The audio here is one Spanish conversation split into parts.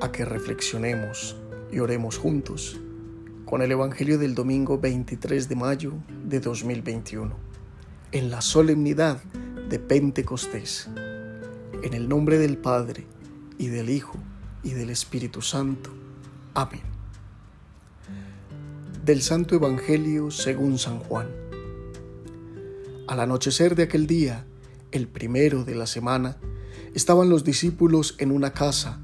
a que reflexionemos y oremos juntos con el Evangelio del domingo 23 de mayo de 2021, en la solemnidad de Pentecostés, en el nombre del Padre y del Hijo y del Espíritu Santo. Amén. Del Santo Evangelio según San Juan. Al anochecer de aquel día, el primero de la semana, estaban los discípulos en una casa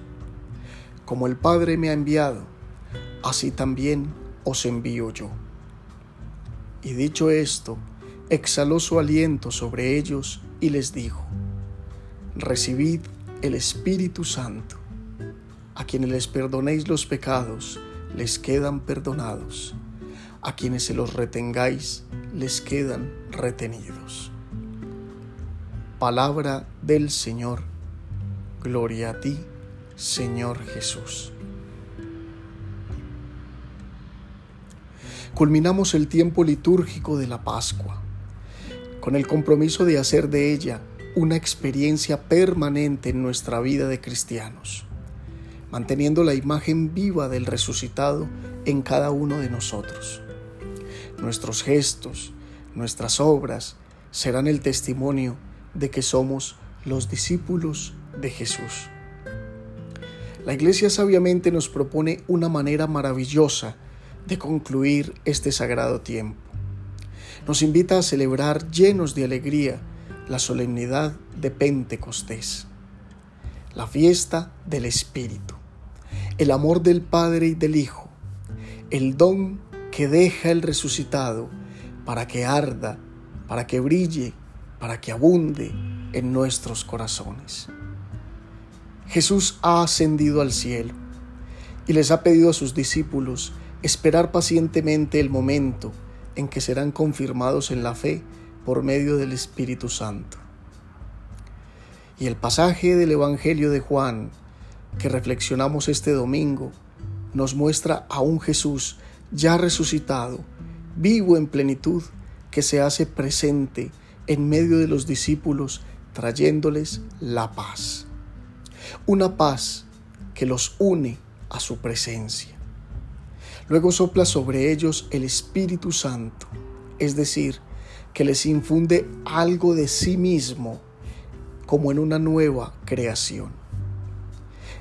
Como el Padre me ha enviado, así también os envío yo. Y dicho esto, exhaló su aliento sobre ellos y les dijo, recibid el Espíritu Santo. A quienes les perdonéis los pecados, les quedan perdonados. A quienes se los retengáis, les quedan retenidos. Palabra del Señor. Gloria a ti, Señor Jesús. Culminamos el tiempo litúrgico de la Pascua, con el compromiso de hacer de ella una experiencia permanente en nuestra vida de cristianos, manteniendo la imagen viva del resucitado en cada uno de nosotros. Nuestros gestos, nuestras obras serán el testimonio de que somos los discípulos de Jesús. La Iglesia sabiamente nos propone una manera maravillosa de concluir este sagrado tiempo. Nos invita a celebrar llenos de alegría la solemnidad de Pentecostés, la fiesta del Espíritu, el amor del Padre y del Hijo, el don que deja el resucitado para que arda, para que brille, para que abunde en nuestros corazones. Jesús ha ascendido al cielo y les ha pedido a sus discípulos esperar pacientemente el momento en que serán confirmados en la fe por medio del Espíritu Santo. Y el pasaje del Evangelio de Juan que reflexionamos este domingo nos muestra a un Jesús ya resucitado, vivo en plenitud, que se hace presente en medio de los discípulos trayéndoles la paz una paz que los une a su presencia. Luego sopla sobre ellos el Espíritu Santo, es decir, que les infunde algo de sí mismo como en una nueva creación.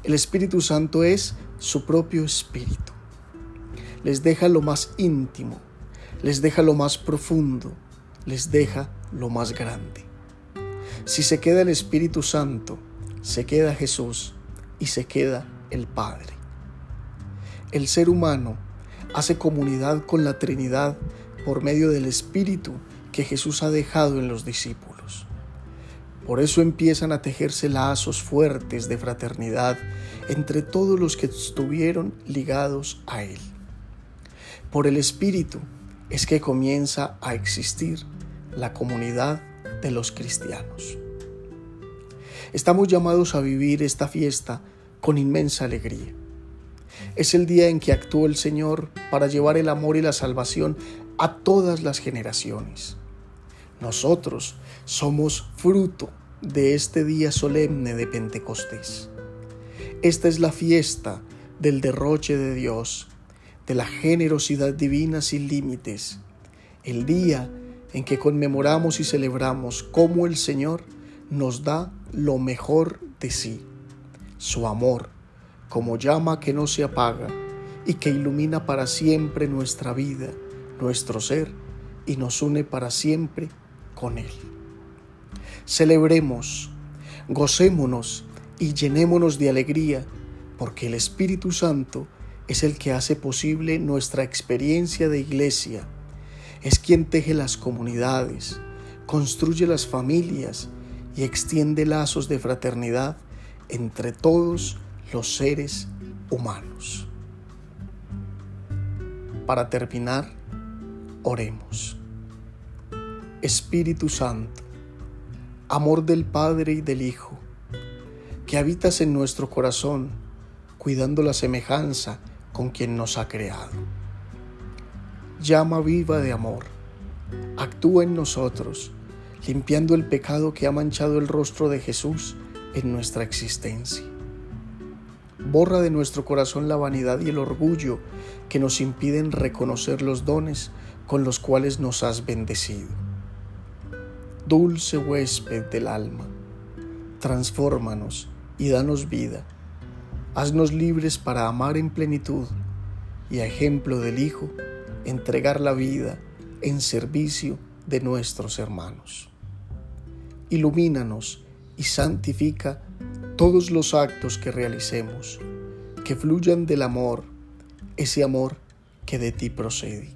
El Espíritu Santo es su propio espíritu. Les deja lo más íntimo, les deja lo más profundo, les deja lo más grande. Si se queda el Espíritu Santo, se queda Jesús y se queda el Padre. El ser humano hace comunidad con la Trinidad por medio del Espíritu que Jesús ha dejado en los discípulos. Por eso empiezan a tejerse lazos fuertes de fraternidad entre todos los que estuvieron ligados a Él. Por el Espíritu es que comienza a existir la comunidad de los cristianos. Estamos llamados a vivir esta fiesta con inmensa alegría. Es el día en que actuó el Señor para llevar el amor y la salvación a todas las generaciones. Nosotros somos fruto de este día solemne de Pentecostés. Esta es la fiesta del derroche de Dios, de la generosidad divina sin límites, el día en que conmemoramos y celebramos cómo el Señor nos da lo mejor de sí, su amor, como llama que no se apaga y que ilumina para siempre nuestra vida, nuestro ser y nos une para siempre con Él. Celebremos, gocémonos y llenémonos de alegría, porque el Espíritu Santo es el que hace posible nuestra experiencia de iglesia, es quien teje las comunidades, construye las familias, y extiende lazos de fraternidad entre todos los seres humanos. Para terminar, oremos. Espíritu Santo, amor del Padre y del Hijo, que habitas en nuestro corazón, cuidando la semejanza con quien nos ha creado. Llama viva de amor, actúa en nosotros, limpiando el pecado que ha manchado el rostro de Jesús en nuestra existencia. Borra de nuestro corazón la vanidad y el orgullo que nos impiden reconocer los dones con los cuales nos has bendecido. Dulce huésped del alma, transfórmanos y danos vida. Haznos libres para amar en plenitud y a ejemplo del Hijo, entregar la vida en servicio de nuestros hermanos. Ilumínanos y santifica todos los actos que realicemos, que fluyan del amor, ese amor que de ti procede.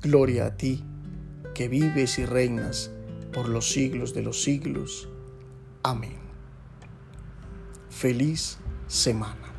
Gloria a ti, que vives y reinas por los siglos de los siglos. Amén. Feliz semana.